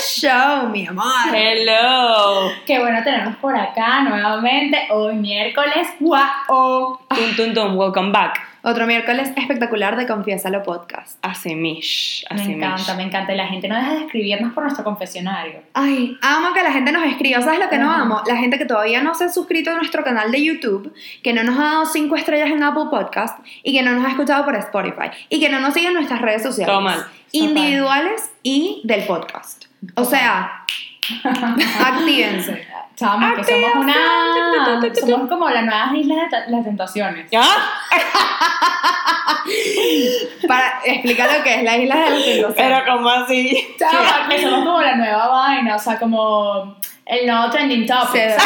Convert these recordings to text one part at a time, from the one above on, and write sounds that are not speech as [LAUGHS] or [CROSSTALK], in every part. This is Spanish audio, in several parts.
show, mi amor. Hello. Qué bueno tenernos por acá nuevamente. Hoy miércoles. ¡Wow! Tum, tum, tum. Welcome back. Otro miércoles espectacular de Confiésalo Podcast. Así mish. Me encanta, mish. me encanta. Y la gente no deja de escribirnos por nuestro confesionario. Ay, amo que la gente nos escriba. ¿Sabes lo que no Ajá. amo? La gente que todavía no se ha suscrito a nuestro canal de YouTube, que no nos ha dado 5 estrellas en Apple Podcast y que no nos ha escuchado por Spotify y que no nos sigue en nuestras redes sociales. Todo mal. Individuales y del podcast. O sea, [LAUGHS] actívense. Chama, que somos una. Somos como las nuevas islas de las tentaciones. ¿Ya? [LAUGHS] Para explicar lo que es la isla de los tentaciones. Pero como así. Chama, que somos como la nueva vaina. O sea, como el nuevo trending topic. [LAUGHS]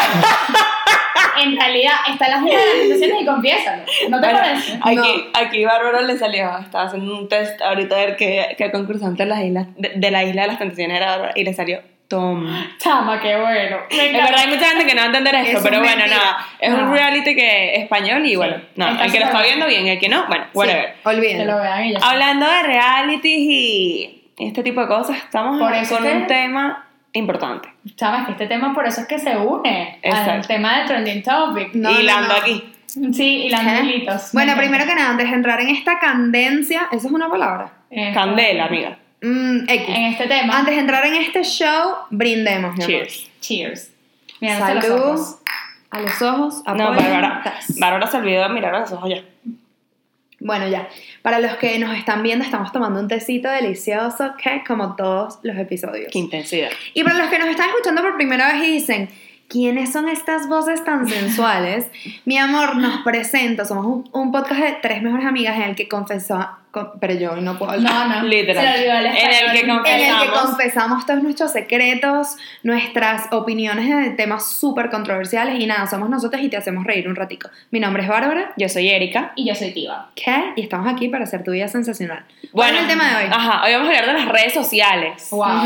En realidad, está las islas de las tentaciones y confiésalo. ¿No te Bueno, parece? Aquí, aquí Bárbara le salió, estaba haciendo un test ahorita a ver qué, qué concursante de, las islas, de, de la isla de las tentaciones era Bárbara y le salió Tom. Chama, qué bueno. Encanta. verdad hay mucha gente que no va a entender esto, Eso pero es bueno, mentira. nada, es un reality que español y bueno, no, está el que lo está viendo bien, el que no, bueno, whatever. Sí, olvídenlo. Hablando de realities y este tipo de cosas, estamos Por eso con que- un tema importante. Chama, es que este tema por eso es que se une al Exacto. tema de trending topic. No, no, Hilando no. aquí. Sí, y las ¿Eh? hilitos. Bueno, primero que nada, antes de entrar en esta candencia, ¿eso es una palabra? Candela, amiga. Mm, X. En este tema. Antes de entrar en este show, brindemos. mi amor. Cheers. Cheers. Los Salud. ojos. A los ojos. No, apoyen. Bárbara. Bárbara se olvidó de mirar a los ojos ya. Bueno, ya. Para los que nos están viendo, estamos tomando un tecito delicioso, que como todos los episodios. Qué intensidad. Y para los que nos están escuchando por primera vez y dicen, ¿quiénes son estas voces tan [LAUGHS] sensuales? Mi amor, nos presento. Somos un, un podcast de tres mejores amigas en el que confesó, con- pero yo hoy no puedo hablar. No, no. Literal. El En el que En el que Confesamos. todos nuestros secretos, nuestras opiniones de temas súper controversiales y nada, somos nosotros y te hacemos reír un ratico. Mi nombre es Bárbara. Yo soy Erika. Y yo soy Tiva. ¿Qué? Y estamos aquí para hacer tu vida sensacional. Bueno, ¿Cuál es el tema de hoy? Ajá, hoy vamos a hablar de las redes sociales. Wow.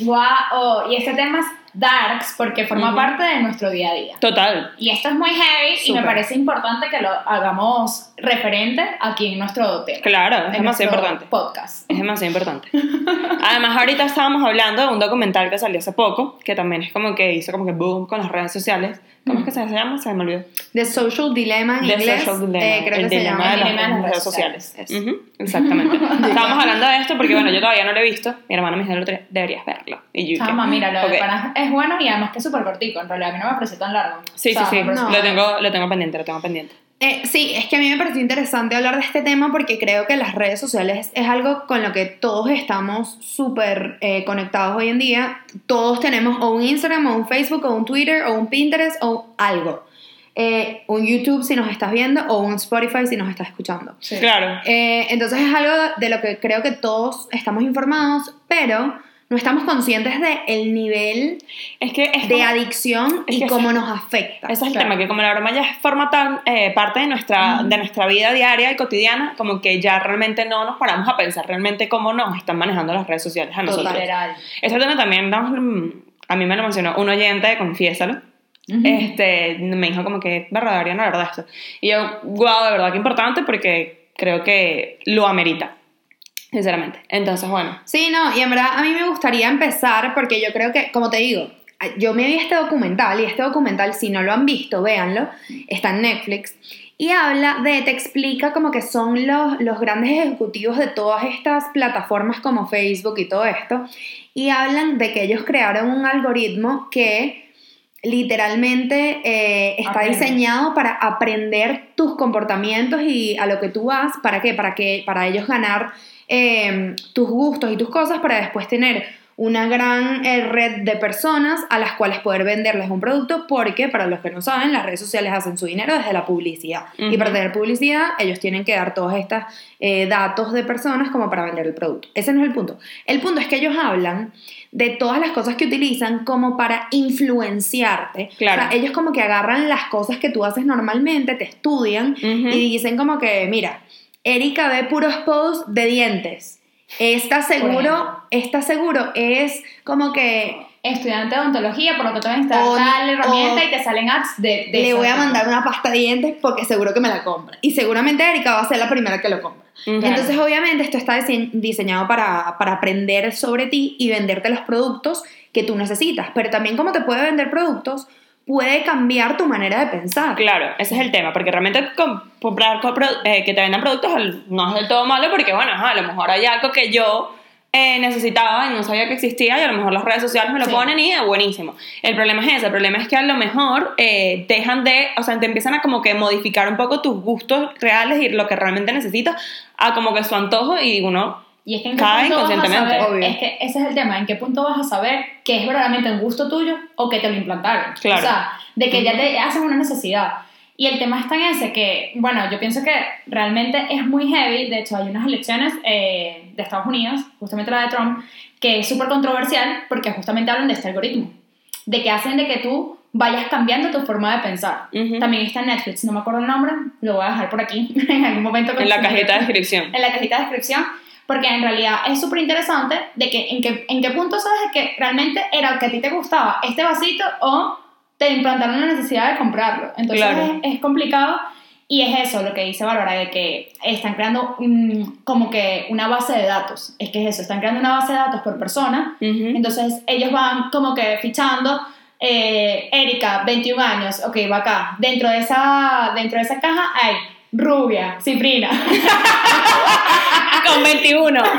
Wow. Y este tema es darks porque forma parte de nuestro día a día. Total. Y esto es muy heavy y me parece importante que lo hagamos referente aquí en nuestro tema. Claro, es demasiado importante. Podcast. Es demasiado importante. [LAUGHS] Además, ahorita estábamos hablando de un documental que salió hace poco, que también es como que hizo como que boom con las redes sociales. ¿Cómo es que se llama? Se me olvidó. The Social Dilemma en The inglés. Social Dilemma, eh, creo el que se dilema llama. de las, Dilema de las redes sociales. sociales, eso. Ujú, exactamente. [LAUGHS] Estábamos hablando de esto porque, bueno, yo todavía no lo he visto. Mi hermana me dijo el otro día, deberías verlo. Y yo, Chama, mira, lo Ok. de panas es bueno y además que es súper cortico. En realidad, a mí no me pareció tan largo. Sí, O sea, sí, sí. no. Lo, tengo, lo tengo pendiente, lo tengo pendiente. Eh, sí, es que a mí me pareció interesante hablar de este tema porque creo que las redes sociales es algo con lo que todos estamos súper eh, conectados hoy en día. Todos tenemos o un Instagram, o un Facebook, o un Twitter, o un Pinterest, o algo. Eh, un YouTube si nos estás viendo, o un Spotify si nos estás escuchando. Sí. Claro. Eh, entonces es algo de lo que creo que todos estamos informados, pero no estamos conscientes del el nivel Es que es de como- adicción es y que cómo ese- nos afecta. Ese es el Claro. tema, que como la broma ya forma tan eh, parte de nuestra, de nuestra vida diaria y cotidiana, como que ya realmente no nos paramos a pensar realmente cómo nos están manejando las redes sociales a nosotros. Este tema también, mm, a mí me lo mencionó un oyente Confiésalo, este, me dijo como que, verdad, deberían hablar de esto. Y yo, wow, de verdad que importante porque creo que lo amerita, sinceramente. Entonces, bueno, Sí, no, y en verdad a mí me gustaría empezar porque yo creo que, como te digo, yo me vi este documental y este documental, si no lo han visto, véanlo, está en Netflix. Y habla de, te explica como que son los, los grandes ejecutivos de todas estas plataformas como Facebook y todo esto. Y hablan de que ellos crearon un algoritmo que literalmente eh, está Aprende. diseñado para aprender tus comportamientos y a lo que tú vas. ¿Para qué? Para, que, para ellos ganar eh, tus gustos y tus cosas para después tener una gran eh, red de personas a las cuales poder venderles un producto porque, para los que no saben, las redes sociales hacen su dinero desde la publicidad. Y para tener publicidad, ellos tienen que dar todos estos datos de personas como para vender el producto. Ese no es el punto. El punto es que ellos hablan de todas las cosas que utilizan como para influenciarte. Claro. O sea, ellos como que agarran las cosas que tú haces normalmente, te estudian y dicen como que, mira, Erika ve puros posts de dientes. Esta seguro, esta seguro es como que Estudiante de odontología, por lo que te van a instalar tal herramienta y te salen ads de, de le voy a mandar una pasta de dientes porque seguro que me la compra. Y seguramente Erika va a ser la primera que lo compra. Entonces, obviamente, esto está dise- diseñado para, para aprender sobre ti y venderte los productos que tú necesitas. Pero también como te puede vender productos, puede cambiar tu manera de pensar. Claro, ese es el tema, porque realmente com- comprar eh, que te vendan productos no es del todo malo, porque bueno, ajá, a lo mejor hay algo que yo eh, necesitaba y no sabía que existía y a lo mejor las redes sociales me lo Sí. ponen y es buenísimo. El problema es ese, el problema es que a lo mejor eh, dejan de, o sea, te empiezan a como que modificar un poco tus gustos reales y lo que realmente necesitas a como que su antojo y uno Y es que en qué Cae punto vas a inconscientemente. saber, Obvio. es que ese es el tema, en qué punto vas a saber que es verdaderamente un gusto tuyo o que te lo implantaron. Claro. O sea, de que ya te hacen una necesidad. Y el tema está en ese que, bueno, yo pienso que realmente es muy heavy. De hecho, hay unas elecciones eh, de Estados Unidos, justamente la de Trump, que es súper controversial porque justamente hablan de este algoritmo. De que hacen de que tú vayas cambiando tu forma de pensar. Ujú. También está en Netflix, no me acuerdo el nombre, lo voy a dejar por aquí [LAUGHS] en algún momento. en la cajita de [LAUGHS] descripción. en la cajita de descripción, porque en realidad es súper interesante de que en, qué en qué punto sabes que realmente era el que a ti te gustaba este vasito o te implantaron la necesidad de comprarlo. Entonces Claro. es, es complicado y es eso lo que dice Bárbara, de que están creando un- como que una base de datos. Es que es eso, están creando una base de datos por persona. Ujú. Entonces ellos van como que fichando. eh, Erika, 21 años, ok, va acá. Dentro de esa, dentro de esa caja hay rubia, ciprina. [LAUGHS] Con 21. [LAUGHS]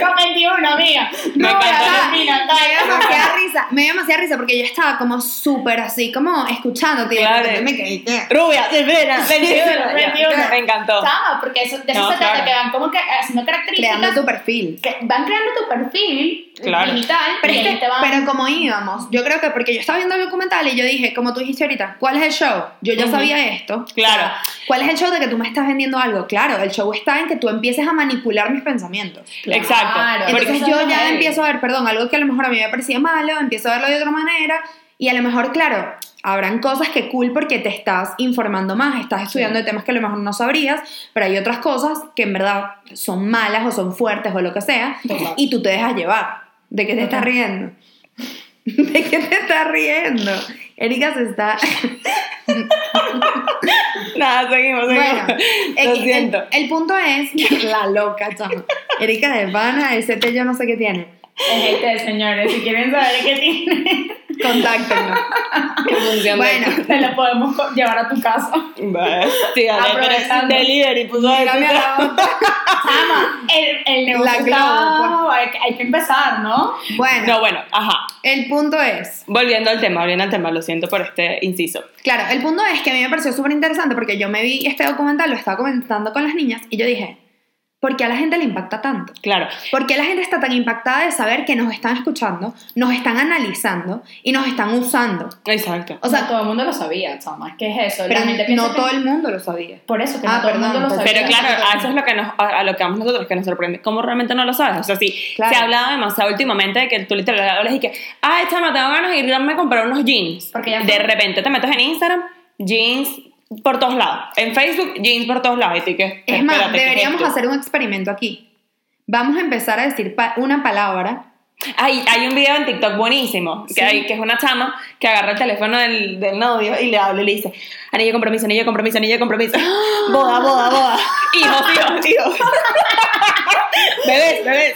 Con 21, amiga. Me No, encantó. la Ciprina, Me dio demasiada risa, me dio demasiada risa porque yo estaba como súper así, como escuchándote de Claro. me quedé ¿qué? Rubia, Silvina, 21. 21. Me encantó. Chama, porque eso, de eso No, se trata, claro. que van como que haciendo características. creando tu perfil. que van creando tu perfil Claro. digital. Pero, y es ahí que- te van. pero como íbamos, yo creo que porque yo estaba viendo el documental y yo dije, como tú dijiste ahorita, ¿cuál es el show? Yo ya Ujú. sabía esto. Claro. O sea, ¿Cuál es el show de que tú me estás vendiendo algo? Claro, el show está en que tú empieces a manipular mis pensamientos. Claro, Exacto. porque Entonces yo ya empiezo a ver, perdón, algo que a lo mejor a mí me parecía malo, empiezo a verlo de otra manera y a lo mejor, claro, habrán cosas que cool porque te estás informando más, estás estudiando de temas que a lo mejor no sabrías, pero hay otras cosas que en verdad son malas o son fuertes o lo que sea Total. y tú te dejas llevar. ¿De qué te estás riendo? [LAUGHS] ¿De qué te estás riendo? Erika se está... [LAUGHS] [LAUGHS] Nada, seguimos, seguimos. Bueno, Lo el, siento. el- el punto es [LAUGHS] la loca, chama. Erika de pana, ese té yo no sé qué tiene. Es este, señores. Si quieren saber qué tiene, Contáctenos. Bueno, te lo podemos llevar a tu casa. Bestia, Aprovechando. delivery, puso a. Chama, [LAUGHS] el, el negocio está- globo, hay, que- hay que empezar, ¿no? Bueno, No, bueno, ajá. el punto es, Volviendo al tema, volviendo al tema, lo siento por este inciso. claro, el punto es que a mí me pareció súper interesante porque yo me vi este documental, lo estaba comentando con las niñas y yo dije, ¿por qué a la gente le impacta tanto? Claro, ¿Por qué la gente está tan impactada de saber que nos están escuchando, nos están analizando y nos están usando? exacto. O sea, todo el mundo lo sabía, chama. ¿Qué es eso? pero la gente piensa no que- todo el mundo lo sabía. Por eso, que Ah, no todo el perdón, mundo lo sabía. Pero claro, a eso es lo que nos, a, a lo que vamos nosotros, que nos sorprende. ¿Cómo realmente no lo sabes? O sea, sí, Claro. se ha hablado demasiado últimamente de que tú literalmente hablas y que, ay, chama, tengo ganas de irme a comprar unos jeans. Porque ya de fue. repente te metes en Instagram, jeans por todos lados. En Facebook, jeans por todos lados. Y tú que, Es más, espérate, ¿qué es deberíamos hacer un experimento aquí. Vamos a empezar a decir pa- una palabra. Hay, hay un video en TikTok buenísimo, que, Sí. hay, que es una chama que agarra el teléfono del, del novio y le habla y le dice, anillo de compromiso, anillo de compromiso, anillo de compromiso, [GASPS] boda, boda, boda, [LAUGHS] hijos, hijos, hijos, [LAUGHS] bebés, bebés.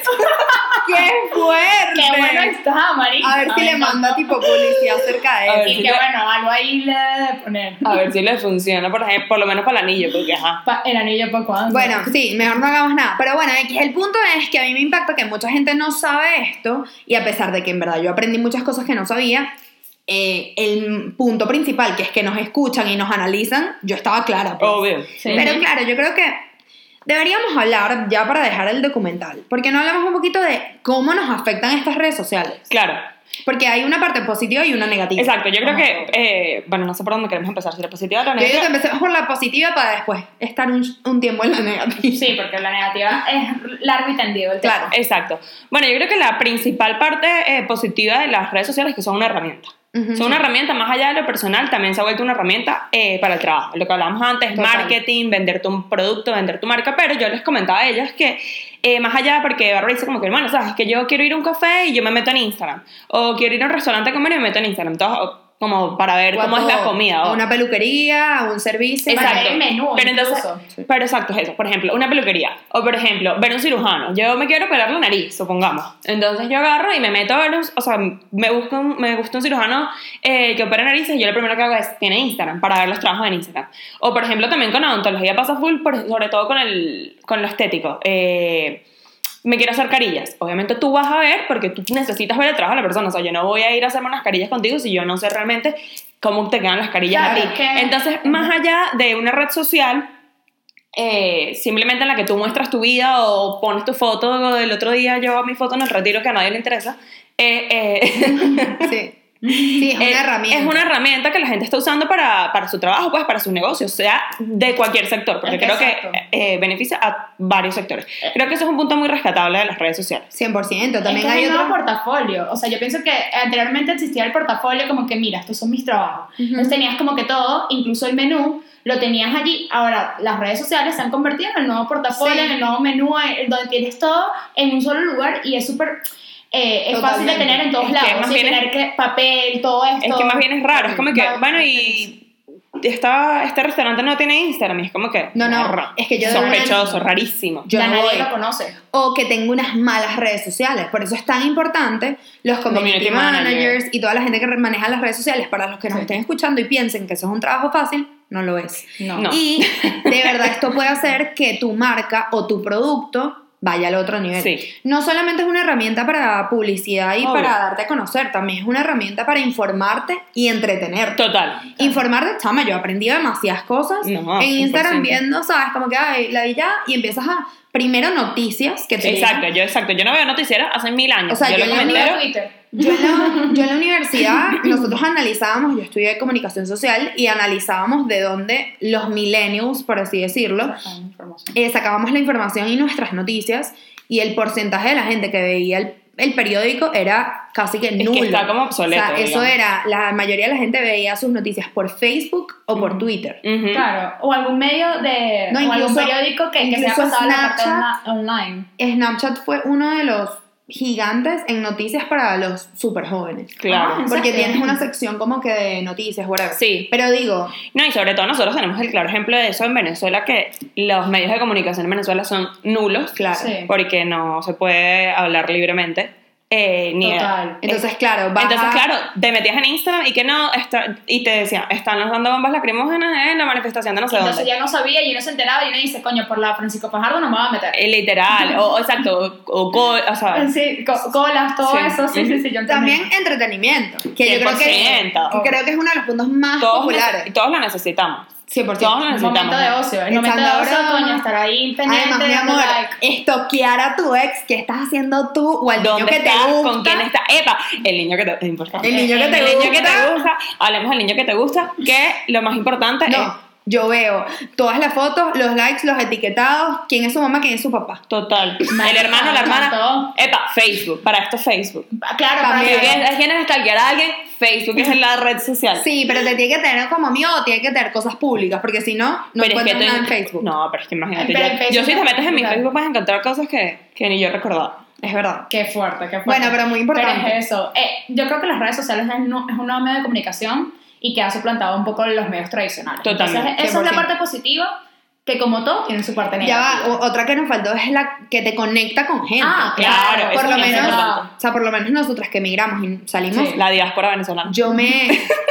¡Qué fuerte! Qué bueno está, marica. A ver si le manda tipo publicidad acerca de A ver eso. Y si que le- bueno, algo ahí le debe de poner. A ver si le funciona, por ejemplo, por lo menos para el anillo, porque ajá. Pa- el anillo para cuándo. Bueno, sí, mejor no hagamos nada. Pero bueno, el punto es que a mí me impacta que mucha gente no sabe esto y a pesar de que en verdad yo aprendí muchas cosas que no sabía, eh, el punto principal, que es que nos escuchan y nos analizan, yo estaba clara. pues. Obvio. Sí. Pero claro, yo creo que deberíamos hablar ya para dejar el documental, porque no hablamos un poquito de cómo nos afectan estas redes sociales. Claro, Porque hay una parte positiva y una negativa. exacto. Yo creo que, eh, bueno, no sé por dónde queremos empezar, si la positiva o la Yo digo que negativa. empecemos por la positiva para después estar un, un tiempo en la negativa. Sí, porque la negativa es largo y tendido el tema. Claro. Exacto. Bueno, yo creo que la principal parte eh, positiva de las redes sociales es que son una herramienta. Ujú. Son una herramienta, más allá de lo personal, también se ha vuelto una herramienta eh, para el trabajo. Lo que hablábamos antes, Total. marketing, vender tu producto, vender tu marca, pero yo les comentaba a ellas que eh, más allá, porque Bárbara dice como que, bueno, sabes, que yo quiero ir a un café y yo me meto en Instagram, o quiero ir a un restaurante a comer y me meto en Instagram. Entonces, como para ver cómo es la comida. A o- una peluquería, a un servicio. Para Exacto. ver el menú, pero entonces, incluso. pero exacto, es eso. Por ejemplo, una peluquería. O por ejemplo, ver un cirujano. Yo me quiero operar la nariz, supongamos. Entonces yo agarro y me meto a ver, un- o sea, me busco un, me gusta un cirujano eh, que opera narices y yo lo primero que hago es, tiene Instagram, para ver los trabajos en Instagram. O por ejemplo, también con odontología pasa full, por- sobre todo con, el, con lo estético. Eh, me quiero hacer carillas. Obviamente tú vas a ver porque tú necesitas ver el trabajo de la persona. O sea, yo no voy a ir a hacerme unas carillas contigo si yo no sé realmente cómo te quedan las carillas Claro, a ti. que- Entonces, más allá de una red social, eh, simplemente en la que tú muestras tu vida o pones tu foto del otro día, yo mi foto en el retiro que a nadie le interesa, eh, eh, [LAUGHS] Sí. [LAUGHS] Sí, es una eh, herramienta. es una herramienta que la gente está usando para, para su trabajo, pues para sus negocios, sea de cualquier sector, porque que creo exacto. que eh, beneficia a varios sectores. Creo que eso es un punto muy rescatable de las redes sociales. 100%. También es que hay es un otro. nuevo portafolio. O sea, yo pienso que anteriormente existía el portafolio como que, mira, estos son mis trabajos. Ujú. Entonces tenías como que todo, incluso el menú, lo tenías allí. Ahora, las redes sociales se han convertido en el nuevo portafolio, Sí. en el nuevo menú, en- donde tienes todo en un solo lugar y es súper... eh, es fácil de tener en todos Es que lados, más sin bien es- tener que papel, todo esto. Es que más bien es raro, es como que, bueno, y esta, este restaurante no tiene Instagram, y es como que, No, no, raro. es que yo- sospechoso, rarísimo. Yo ya no nadie voy. lo conoce. o que tengo unas malas redes sociales. Por eso es tan importante los community, Community managers manager. y toda la gente que maneja las redes sociales. Para los que nos Sí. estén escuchando y piensen que eso es un trabajo fácil, no lo es. No. No. Y [LAUGHS] de verdad esto puede hacer que tu marca o tu producto vaya al otro nivel. Sí. No solamente es una herramienta para publicidad y Obvio. para darte a conocer, también es una herramienta para informarte y entretenerte. Total. Informarte, chama, yo aprendí demasiadas cosas No, en Instagram 100%. viendo, ¿sabes? Como que, ay, la vi ya, y empiezas a, primero noticias que te Exacto, llegan. yo exacto, yo no veo noticieros hace mil años. O sea, yo, lo Twitter. Yo en, la, [LAUGHS] yo en la universidad, nosotros analizábamos, yo estudié comunicación social y analizábamos de dónde los millennials, por así decirlo, eh, sacábamos la información y nuestras noticias y el porcentaje de la gente que veía el, el periódico era casi que que nulo. está como obsoleto, O sea, eso digamos. era, la mayoría de la gente veía sus noticias por Facebook o por Twitter. Ujú. Claro, o algún medio de. No, o algún incluso- periódico que, que se ha pasado la parte Snapchat. onla- online. Snapchat fue uno de los gigantes en noticias para los súper jóvenes. Claro. Ah, ¿en Porque tienes una sección como que de noticias, whatever. Sí. Pero digo, No, y sobre todo nosotros tenemos el claro ejemplo de eso en Venezuela, que los medios de comunicación en Venezuela son nulos, claro. Sí. porque no se puede hablar libremente. Eh, ni Total. Entonces, claro, vas Entonces, claro, te metías en Instagram y que no, está, y te decía, están lanzando bombas lacrimógenas en la manifestación de no sé Entonces dónde. ya no sabía y uno se enteraba y uno dice, coño, por la Francisco Fajardo no me va a meter. Eh, Literal, o, [LAUGHS] exacto, o, o, co- o sea, Sí, co- colas, todo Sí. eso, sí, sí, sí, yo. También entretenimiento, que yo creo que, 100%. que creo que es uno de los puntos más todos, populares. todos lo necesitamos. 100%. Todos necesitamos. momento de ocio, el momento de ocio, coño, estar ahí pendiente, Además, mi amor, like. estoquear a tu ex, ¿qué estás haciendo tú? O al niño ¿Dónde que te estás? gusta. ¿Con quién está? ¡Epa! El niño que te es importante. El niño que te El niño que gusta. te gusta. Hablemos del niño que te gusta, que lo más importante es No, yo veo todas las fotos, los likes, los etiquetados, quién es su mamá, quién es su papá. total. El hermano, la hermana. Epa, Facebook. Para esto Facebook. Ah, Claro, para quieres- ¿Quieren stalkear a alguien? Facebook es la red social. Sí, pero te tiene que tener como amigo o tiene que tener cosas públicas, porque si no, no Pero es que nada en Facebook. No, pero es que imagínate. Pero yo, en Facebook yo si te es metes en mi. Facebook vas a encontrar cosas que, que ni yo recordaba. Es verdad. Qué fuerte, qué fuerte. Bueno, pero muy importante. Pero es eso. Eh, yo creo que las redes sociales es, no- es un nuevo medio de comunicación y que ha suplantado un poco los medios tradicionales. Totalmente, Entonces, esa es la 100%. parte positiva, que como todo, tiene su parte Ya negativa. va, o- otra que nos faltó es la que te conecta con gente. Ah, Claro, por eso lo menos, importante. o sea, por lo menos nosotras que emigramos y salimos, Sí. La diáspora venezolana. yo me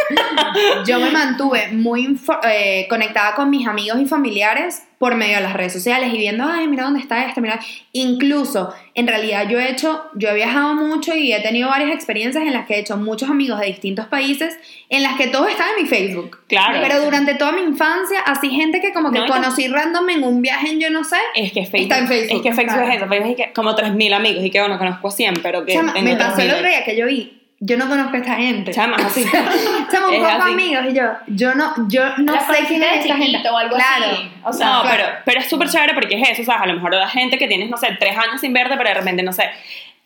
[LAUGHS] yo me mantuve muy eh, conectada con mis amigos y familiares por medio de las redes sociales y viendo, ay, mira dónde está este, mira. Incluso, en realidad yo he hecho, yo he viajado mucho y he tenido varias experiencias en las que he hecho muchos amigos de distintos países, en las que todos están en mi Facebook. Claro. Pero durante toda mi infancia, así gente que como que No, conocí random en un viaje en yo no sé. Es que Facebook, Está en Facebook. Es que Facebook Claro. es eso. Facebook es que como 3.000 amigos y que bueno, conozco a 100, pero que. Chama, tengo me pasó 3.000. el otro día que yo vi, yo no conozco a esta gente. Chama, así. [LAUGHS] Chama, un Es poco así. amigos y yo, yo no, yo no La sé quién es esta gente. o algo claro. así. O sea, no, claro. pero, pero es súper chévere porque es eso, ¿sabes? A lo mejor la gente que tienes, no sé, tres años sin verte, pero de repente, no sé,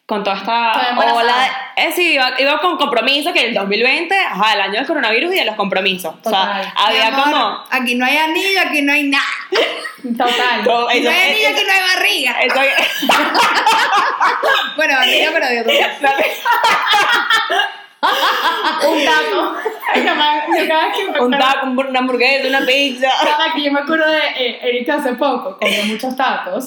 con toda esta ola. Eh, sí, iba, iba con compromiso que el 2020, ajá, el año del coronavirus y de los compromisos. O Total. sea, había amor, como. Aquí no hay anillo, aquí no hay nada. Total. no eso- hay anillo, aquí no hay barriga. eso- [LAUGHS] Bueno, barriga, pero de otro. [LAUGHS] [LAUGHS] Un taco. [LAUGHS] Man, yo cada vez que me Un acuerdo- taco, un- una hamburguesa, una pizza. [LAUGHS] cada que yo me acuerdo de eh, Erika hace poco, comió muchos tacos.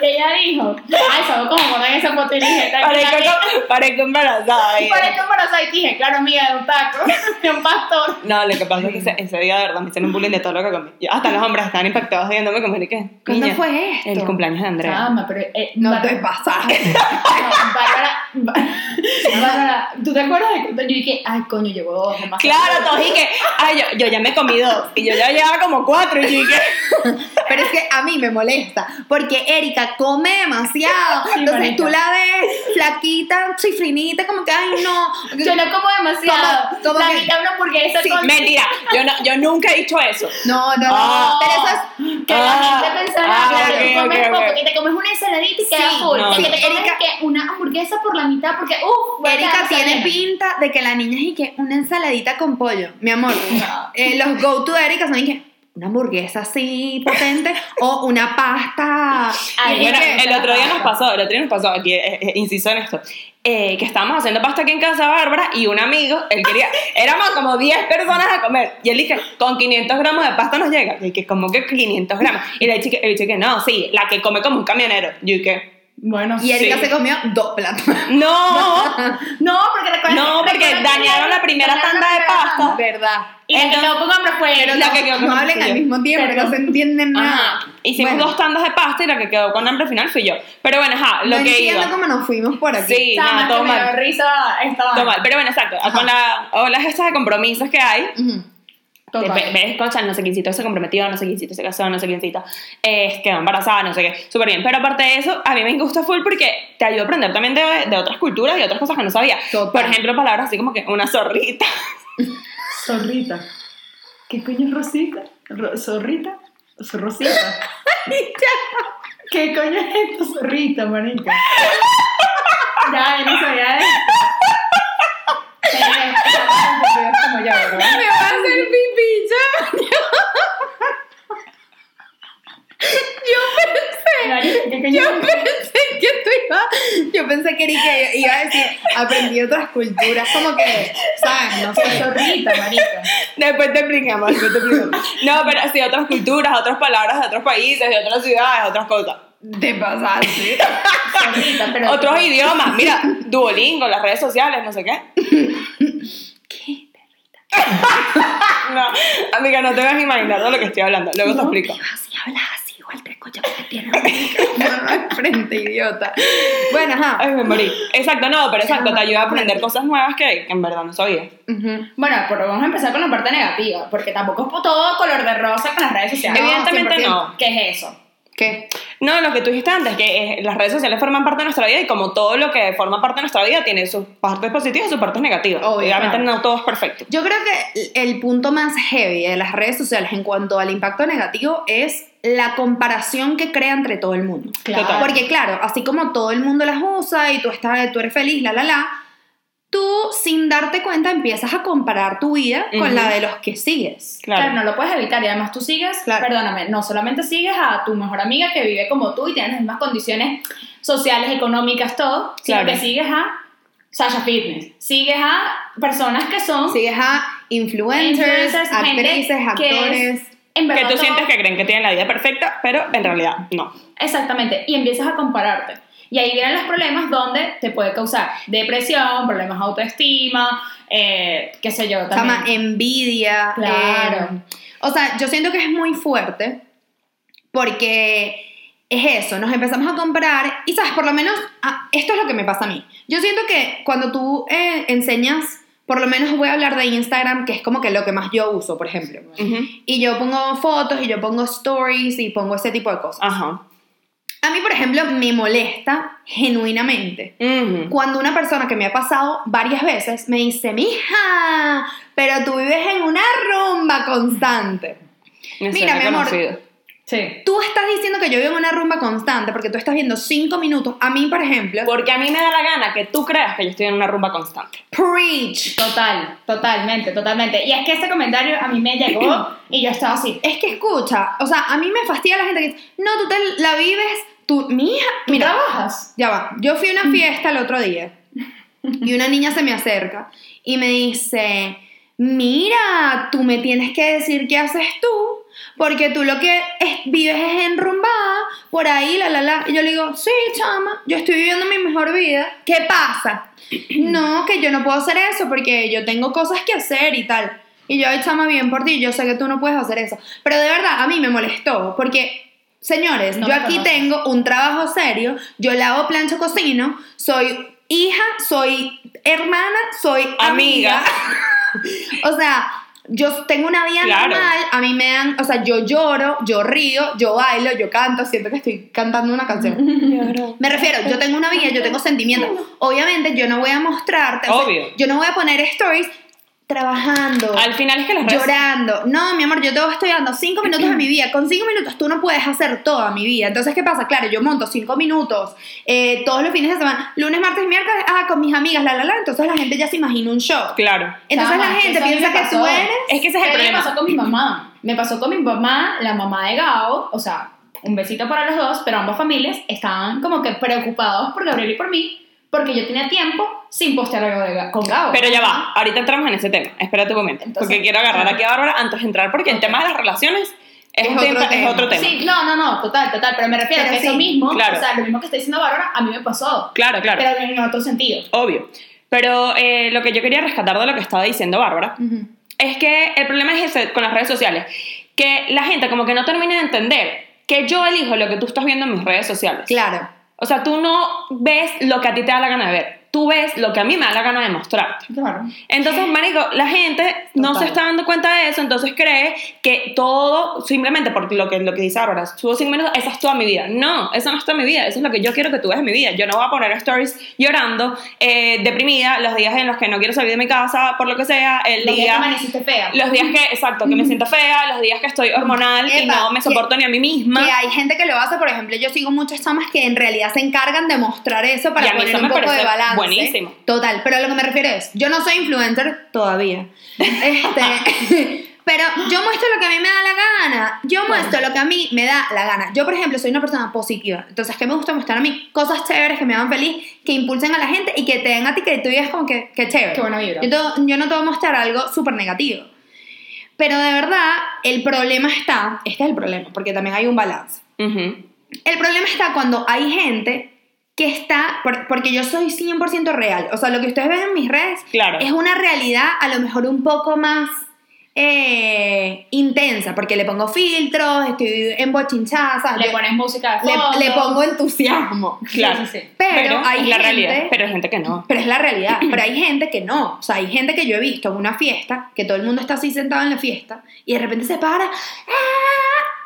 y [LAUGHS] ella dijo, ay, ¿sabes cómo ponen esa foto? Y dije, Parezco, "Tranquila, parezco embarazada. que- y- Parezco embarazada y dije, claro, amiga, de un taco, de un pastor. No, lo que pasa es que ese, ese día de verdad me hicieron un bullying de todo lo que comí. Yo- hasta los hombres estaban impactados viéndome como ¿y qué? ¿Cuándo Niña, fue esto? El cumpleaños de Andrea. Chama, pero... Eh, No Bárbara- te pasaste. No, Bárbara, Bá- Bárbara, ¿tú te acuerdas de cuando yo dije, ay, coño, llegó dos, demasiado? Claro, todos y que, ay, yo, yo ya me comí dos. Y yo ya llevaba como cuatro. Y dije, [LAUGHS] Pero es que a mí me molesta, porque Erika come demasiado. Sí, Entonces marica. tú la ves flaquita, chifrinita, como que, ay, no. Yo no como demasiado. Como- como la que- mitad una hamburguesa Sí, con... mentira, [LAUGHS] yo, no, yo nunca he dicho eso. No, no, no. Ah. Pero eso es. Que la Ah, gente pensará ah, comes poco, que te comes una ensaladita y queda Sí, full. no, que te comes Erika- que una hamburguesa por la mitad porque, uff, Erika tiene pinta de que la niña es y que una ensaladita con pollo. Mi amor, [LAUGHS] eh, los go to Erika son y que una hamburguesa así potente o una pasta. Ay, Bueno, el otro día nos pasó, el otro día nos pasó, aquí eh, eh, insisto en esto, eh, que estábamos haciendo pasta aquí en casa Bárbara y un amigo, él quería, [LAUGHS] éramos como 10 personas a comer y él dije, con 500 gramos de pasta nos llega. Y que como que 500 gramos. Y le dije, le dije que no, sí, la que come como un camionero. Y yo que, Bueno, Y Erika Sí. se comió dos platos. [LAUGHS] no, No, porque recuerda No, porque recuerda dañaron la primera dañaron tanda de la primera pasta. tanda. ¿Verdad? Y la que Entonces- quedó con hambre fue la que quedó con No hambre hablen al mismo tiempo, no se entienden nada. Ajá. Hicimos Bueno, dos tandas de pasta y la que quedó con hambre al final fui yo. Pero bueno, ajá, lo no que entiendo iba. cómo nos fuimos por aquí. Sí, Chama, nada, que todo mal. risa esta Todo mal. Pero bueno, exacto. Con la, o las estas de compromisos que hay, Ujú. Total. Ve- ves, concha, no sé quiéncito se comprometió, no sé quiéncito se casó, no sé quiéncito eh, quedó embarazada, no sé qué, súper bien. Pero aparte de eso, a mí me gusta full porque te ayuda a aprender también de, de otras culturas y otras cosas que no sabía. Total. Por ejemplo, palabras así como que una zorrita. Zorrita. ¿Qué coño es Rosita? Ro- ¿Zorrita? ¿O Rosita? ¿Qué coño es esto, zorrita, marica? ya, no sabía eso. Eh. Me va a hacer pipí, ya. Yo pensé. Marica, ¿qué coño Yo pensé que tú iba, yo pensé que Erika iba a decir, aprendí otras culturas, como que, ¿sabes? No ¿Qué sé. zorrita, marica? Después te después te explicamos. No, pero sí, otras culturas, otras palabras de otros países, de otras ciudades, otras cosas. Te pasaste. Pero... [LAUGHS] Otros idiomas, mira, Duolingo, las redes sociales, no sé qué. ¿Qué? [LAUGHS] No, amiga, no te vas a imaginar de lo que estoy hablando. Luego te explico. Así hablas así, igual te escucha porque tiene un micrófono al frente, idiota. Bueno, ajá. Ay, me morí. Exacto, no, pero exacto, te ayuda a aprender cosas nuevas que en verdad no sabía. Ujú. Bueno, pero vamos a empezar con la parte negativa, porque tampoco es todo color de rosa con las redes sociales. Evidentemente 100%. no. ¿Qué es eso? ¿Qué? No, lo que tú dijiste antes, que eh, las redes sociales forman parte de nuestra vida y como todo lo que forma parte de nuestra vida tiene sus partes positivas y sus partes negativas. Obviamente no todo es perfecto. Yo creo que el punto más heavy de las redes sociales en cuanto al impacto negativo es la comparación que crea entre todo el mundo. Claro. Porque claro, así como todo el mundo las usa y tú, estás, tú eres feliz, la, la, la, tú sin darte cuenta empiezas a comparar tu vida con la de los que sigues. Claro. Claro. no lo puedes evitar y además tú sigues, Claro. perdóname, no solamente sigues a tu mejor amiga que vive como tú y tiene las mismas condiciones sociales, económicas, todo, sino que sigues a Sasha Fitness, sigues a personas que son Sigues a influencers, actrices, que actores. Que tú todo- sientes que creen que tienen la vida perfecta, pero en realidad no. Exactamente, y empiezas a compararte. Y ahí vienen los problemas donde te puede causar depresión, problemas de autoestima, eh, qué sé yo, también. envidia. Claro. eh, o sea, yo siento que es muy fuerte porque es eso, nos empezamos a comparar y, ¿sabes? Por lo menos, ah, esto es lo que me pasa a mí. Yo siento que cuando tú eh, enseñas, por lo menos voy a hablar de Instagram, que es como que lo que más yo uso, por ejemplo. Y yo pongo fotos y yo pongo stories y pongo ese tipo de cosas. Ajá. A mí, por ejemplo, me molesta genuinamente Ujú. cuando una persona que me ha pasado varias veces me dice, mija, pero tú vives en una rumba constante. Me Mira, mi amor. conocido. Sí. Tú estás diciendo que yo vivo en una rumba constante porque tú estás viendo cinco minutos. A mí, por ejemplo, Porque a mí me da la gana que tú creas que yo estoy en una rumba constante. preach. Total, totalmente, totalmente. Y es que ese comentario a mí me llegó y yo estaba así. Es que escucha, o sea, a mí me fastidia la gente que dice, no, tú te la vives, tú, mija, ¿Tú mira, trabajas? ya va, yo fui a una fiesta el otro día [LAUGHS] y una niña se me acerca y me dice, mira, tú me tienes que decir qué haces tú, porque tú lo que es- vives es enrumbada, por ahí, la, la, la. Y yo le digo, sí, chama, yo estoy viviendo mi mejor vida. ¿Qué pasa? [CLEARS THROAT] no, que yo no puedo hacer eso porque yo tengo cosas que hacer y tal. Y yo, chama, bien por ti, yo sé que tú no puedes hacer eso. Pero de verdad, a mí me molestó, porque... Señores, No yo aquí tengo un trabajo serio, yo lavo, plancho, cocino, soy hija, soy hermana, soy amiga. Amiga. [LAUGHS] o sea, yo tengo una vida Claro. normal, a mí me dan, o sea, yo lloro, yo río, yo bailo, yo canto, siento que estoy cantando una canción. [LAUGHS] Me refiero, yo tengo una vida, yo tengo [LAUGHS] sentimientos. Obviamente yo no voy a mostrarte, o sea, Obvio. yo no voy a poner stories trabajando. Al final es que las redes Llorando. No, mi amor, yo te estoy dando cinco minutos de mi [CLEARS THROAT] vida. Con cinco minutos tú no puedes hacer toda mi vida. Entonces, ¿qué pasa? Claro, yo monto cinco minutos eh, todos los fines de semana, lunes, martes miércoles, ah, con mis amigas, la, la, la. Entonces la gente ya se imagina un show. Claro. Entonces Chama, la gente piensa que tú eres. Es que ese es el ¿Qué me problema. pasó con mi mamá? Me pasó con mi mamá, la mamá de Gao, o sea, un besito para los dos, pero ambas familias estaban como que preocupados por Gabriel y por mí, porque yo tenía tiempo sin postear algo de con Gao. Pero ya va, ahorita entramos en ese tema. Espérate un momento. Entonces- porque quiero agarrar aquí a Bárbara antes de entrar, porque el tema de las relaciones es, Es un otro tema, es tema. otro tema. Sí, no, no, no, total, total, pero me refiero Pero a que sí, eso mismo, claro. o sea, lo mismo que está diciendo Bárbara, a mí me pasó, Claro, claro. pero en otro sentido. Obvio. Pero eh, lo que yo quería rescatar de lo que estaba diciendo Bárbara Ujú. es que el problema es ese con las redes sociales. Que la gente como que no termina de entender que yo elijo lo que tú estás viendo en mis redes sociales. Claro. O sea, tú no ves lo que a ti te da la gana de ver. Tú ves lo que a mí me da la gana de mostrarte. Claro. Entonces, marico, la gente no Total. se está dando cuenta de eso, entonces cree que todo, simplemente por lo que, lo que dice ahora, subo cinco minutos, esa es toda mi vida. No, eso no es toda mi vida, eso es lo que yo quiero que tú veas en mi vida. Yo no voy a poner stories llorando, eh, deprimida, los días en los que no quiero salir de mi casa, por lo que sea, el Los días día... que amaneciste fea. Los días que, exacto, que me siento fea, los días que estoy hormonal y Epa, no me que- soporto ni a mí misma. Que hay gente que lo hace, por ejemplo, yo sigo muchas chamas que en realidad se encargan de mostrar eso para Y poner un me poco de balance. Buenísimo. Total, pero a lo que me refiero es, yo no soy influencer todavía. Este, [LAUGHS] pero yo muestro lo que a mí me da la gana. Yo muestro lo que a mí me da la gana. Yo, por ejemplo, soy una persona positiva. Entonces, ¿qué me gusta mostrar a mí? Cosas chéveres que me hagan feliz, que impulsen a la gente y que te den a ti que tú digas como que, que chévere. Qué buena vibra. Yo, te- yo no te voy a mostrar algo súper negativo. Pero de verdad, el problema está, este es el problema, porque también hay un balance. Ujú. El problema está cuando hay gente que está, por- porque yo soy 100% real, o sea, lo que ustedes ven en mis redes Claro. es una realidad a lo mejor un poco más eh, intensa, porque le pongo filtros, estoy embochinchada, ¿sabes? Le pones música de le- fondo. le pongo entusiasmo. Claro. Sí, sí, sí. Pero, hay la gente, realidad, pero hay gente que no. pero es la realidad, [CLEARS THROAT] pero hay gente que no, o sea, hay gente que yo he visto en una fiesta, que todo el mundo está así sentado en la fiesta, y de repente se para, ¡ah!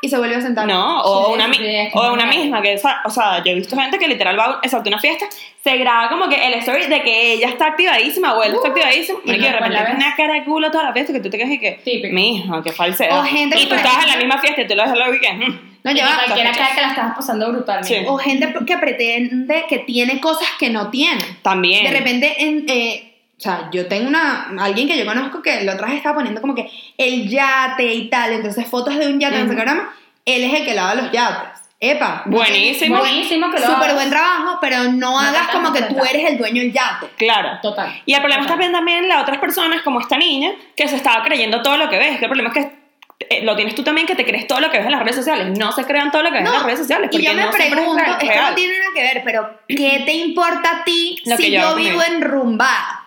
Y se vuelve a sentar. No, o Sí, una, mi- o una misma, que, o sea, yo he visto gente que literal va exacto, una fiesta, se graba como que el story de que ella está activadísima o él está activadísima, y y, que de repente la una cara de culo toda la fiesta que tú te quedas y que, Típico. mijo, qué falsedad. O gente y tú estás en la misma fiesta y tú lo ves lo y que, mm, No, Y ya que va, cualquiera cree que la estás pasando brutalmente. Sí. O gente que pretende que tiene cosas que no tiene. también. De repente, en, eh, o sea, yo tengo una, alguien que yo conozco que la otra vez estaba poniendo como que el yate y tal, entonces fotos de un yate en Ujú. Instagram, él es el que lava los yates. Epa. Buenísimo. Buenísimo que lo Súper hagas. buen trabajo, pero no, hagas como que tú eres el dueño del yate. Claro. Total. Y el problema está bien también las otras personas, como esta niña, que se estaba creyendo todo lo que ves. Que el problema es que eh, lo tienes tú también, que te crees todo lo que ves en las redes sociales. No se crean todo lo que ves en las redes sociales. y yo me no pregunto, esto no tiene nada que ver, pero ¿qué te importa a ti Lo si yo vivo enrumbada?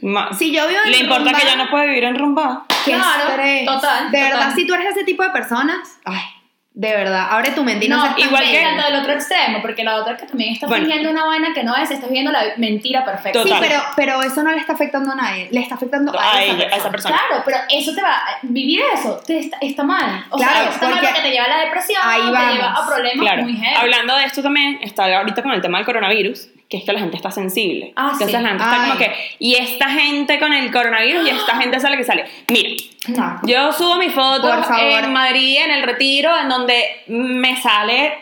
Ma- Si yo vivo Le importa que enrumbada- ya no puede vivir enrumbada. Qué Claro, estrés. total, De verdad, total. si tú eres ese tipo de personas, ay, de verdad, abre tu mente y no, No, seas tan igual que- pena. tanto del otro extremo, porque la otra que también está Bueno. fingiendo una vaina que no es, estás viendo la mentira perfecta. Sí, Total. pero, pero eso no le está afectando a nadie, le está afectando a, A esa, ella, a persona. esa persona. Claro, pero eso te va, vivir eso te está, está mal. O Claro, sea, está mal porque te lleva a la depresión, ahí te lleva a problemas Claro. muy heavy. Hablando de esto también, está ahorita con el tema del coronavirus, que es que la gente está sensible. Ah, Entonces sí. la gente está Ay. como que, y esta gente con el coronavirus y esta gente sale que sale. Mira, No. yo subo mi foto en Madrid, en el retiro, en donde me sale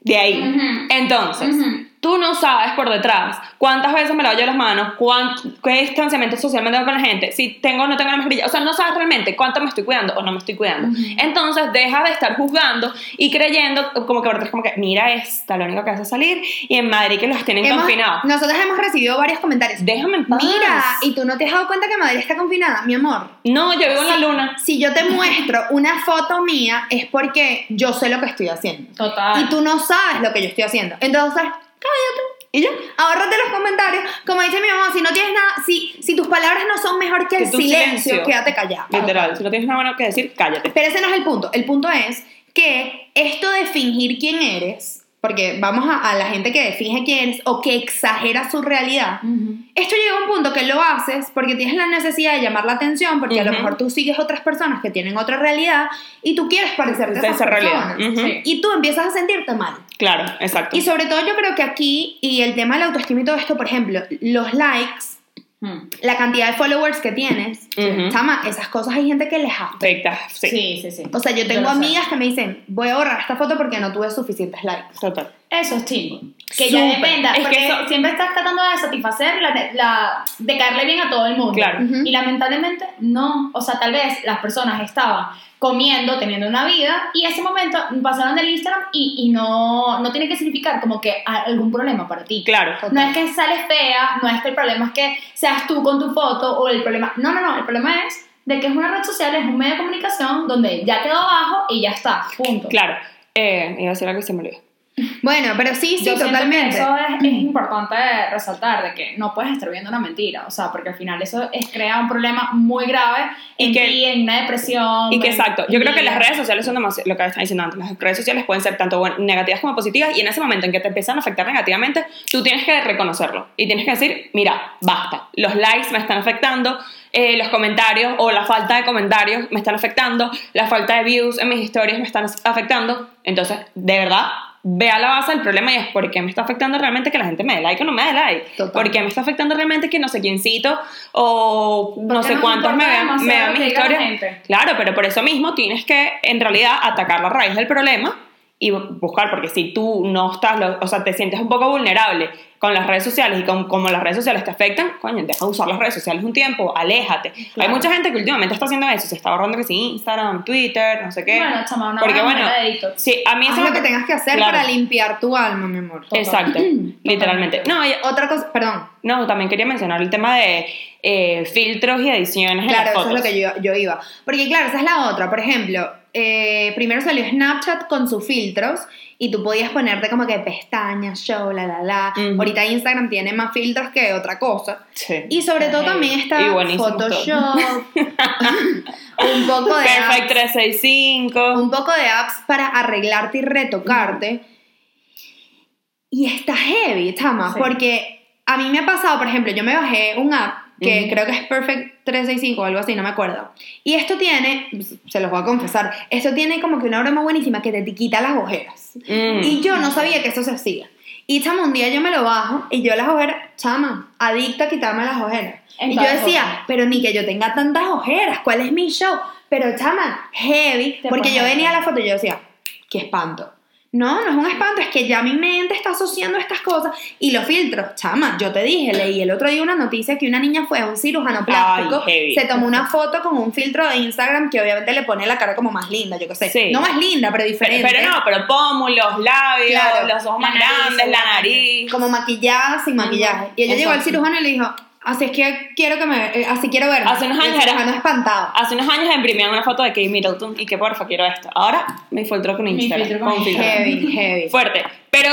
de ahí. Entonces. Tú no sabes por detrás cuántas veces me lavo yo las manos, cuán, qué distanciamiento social me tengo con la gente, si tengo o no tengo la mascarilla. O sea, no sabes realmente cuánto me estoy cuidando o no me estoy cuidando. Entonces, deja de estar juzgando y creyendo como que por detrás, como que, mira esta, lo único que hace es salir y en Madrid que los tienen Hemos- confinados. nosotros hemos recibido varios comentarios. Déjame en paz. Mira, y tú no te has dado cuenta que Madrid está confinada, mi amor. No, yo vivo en la luna. Si yo te muestro una foto mía, es porque yo sé lo que estoy haciendo. Total. Y tú no sabes lo que yo estoy haciendo. Entonces, cállate. ¿Y yo? Ahórrate los comentarios. Como dice mi mamá, si no tienes nada, si, si tus palabras no son mejor que el silencio, silencio. quédate callado. Literal, si no tienes nada bueno que decir, cállate. Pero ese no es el punto. El punto es que esto de fingir quién eres, porque vamos a, a la gente que finge quién eres o que exagera su realidad, esto llega a un punto que lo haces porque tienes la necesidad de llamar la atención, porque a lo mejor tú sigues otras personas que tienen otra realidad y tú quieres parecerte a esas esa realidad. Sí. Y tú empiezas a sentirte mal. Claro, exacto. Y sobre todo yo creo que aquí, y el tema de la autoestima y todo esto, por ejemplo, los likes, Mm. la cantidad de followers que tienes, chama, esas cosas hay gente que les afecta. Sí. Sí, sí, sí. O sea, yo tengo sé. amigas que me dicen, voy a borrar esta foto porque no tuve suficientes likes. Total. Eso es chimbo. Que ya dependa. Es que porque eso- siempre estás tratando de satisfacer, la, la- de caerle bien a todo el mundo. Claro. Ujú. Y lamentablemente no. O sea, tal vez las personas estaban comiendo, teniendo una vida, y ese momento pasaron del Instagram y, y no, no tiene que significar como que algún problema para ti. Claro. No es que sales fea, no es que el problema es que seas tú con tu foto o el problema... No, no, no, el problema es de que es una red social, es un medio de comunicación donde ya quedó abajo y ya está, punto. Claro. Eh, iba a decir algo que se me olvidó. Bueno, pero sí, sí, Yo siento que totalmente. eso es, es importante resaltar, de que no puedes estar viendo una mentira, o sea, porque al final eso es, crea un problema muy grave Y en que- ti, en una depresión. Y que en- exacto, yo creo que las redes sociales son demasiado, lo que estaba diciendo antes, las redes sociales pueden ser tanto negativas como positivas y en ese momento en que te empiezan a afectar negativamente, tú tienes que reconocerlo y tienes que decir, mira, basta, los likes me están afectando, eh, los comentarios o la falta de comentarios me están afectando, la falta de views en mis historias me están afectando, entonces, de verdad, ve a la base del problema y es por qué me está afectando realmente que la gente me dé like o no me dé like, Total. por qué me está afectando realmente que no sé quiéncito o no sé cuántos me vean, me vean mis historias. Claro, pero por eso mismo tienes que en realidad atacar la raíz del problema y bu- buscar, porque si tú no estás, lo- o sea, te sientes un poco vulnerable con las redes sociales y con, como las redes sociales te afectan, coño, deja de usar las redes sociales un tiempo, aléjate. Hay Claro. mucha gente que últimamente está haciendo eso, se está borrando que sí, Instagram, Twitter, no sé qué. Bueno, chama, una porque bueno, de sí, a mí Haz eso lo que tengas que hacer Claro. para limpiar tu alma, mi amor. Exacto, [CLEARS THROAT] literalmente. No, y- Otra cosa, perdón. no, también quería mencionar el tema de eh, filtros y ediciones en Claro, las eso fotos. es lo que yo, yo iba. Porque claro, esa es la otra. Por ejemplo, eh, primero salió Snapchat con sus filtros y tú podías ponerte como que pestañas, show, la, la, la. Ahorita Instagram tiene más filtros que otra cosa. Sí. Y sobre todo también está Photoshop, [LAUGHS] un poco de Perfect apps, 365. un poco de apps para arreglarte y retocarte. Y está heavy, chama, Sí. porque a mí me ha pasado, por ejemplo, yo me bajé un app que Ujú. creo que es Perfect 365 o algo así, no me acuerdo. Y esto tiene, se los voy a confesar, esto tiene como que una broma buenísima que te quita las ojeras. Mm. Y yo no sabía que eso se hacía. Y chama, un día yo me lo bajo y yo las ojeras, chama, adicta a quitarme las ojeras. En y yo decía, formas. pero ni que yo tenga tantas ojeras, ¿cuál es mi show? Pero chama, heavy, porque yo venía a la foto y yo decía, qué espanto. No, no es un espanto, es que ya mi mente está asociando estas cosas y los filtros. Chama, yo te dije, leí el otro día una noticia que una niña fue a un cirujano plástico, heavy. se tomó una foto con un filtro de Instagram que obviamente le pone la cara como más linda, yo qué sé. Sí. No más linda, pero diferente. pero no, pero pómulos, labios, Claro. los ojos más nariz, grandes, la nariz. como maquillada sin maquillaje. Y ella llegó al Exacto. cirujano y le dijo, así es que quiero que me, eh, así quiero verme. Hace unos años era- espantado. Hace unos años imprimían una foto de Kate Middleton y que porfa quiero esto. Ahora me filtró con Instagram. filtro con con filtro. Heavy, heavy. Fuerte. Pero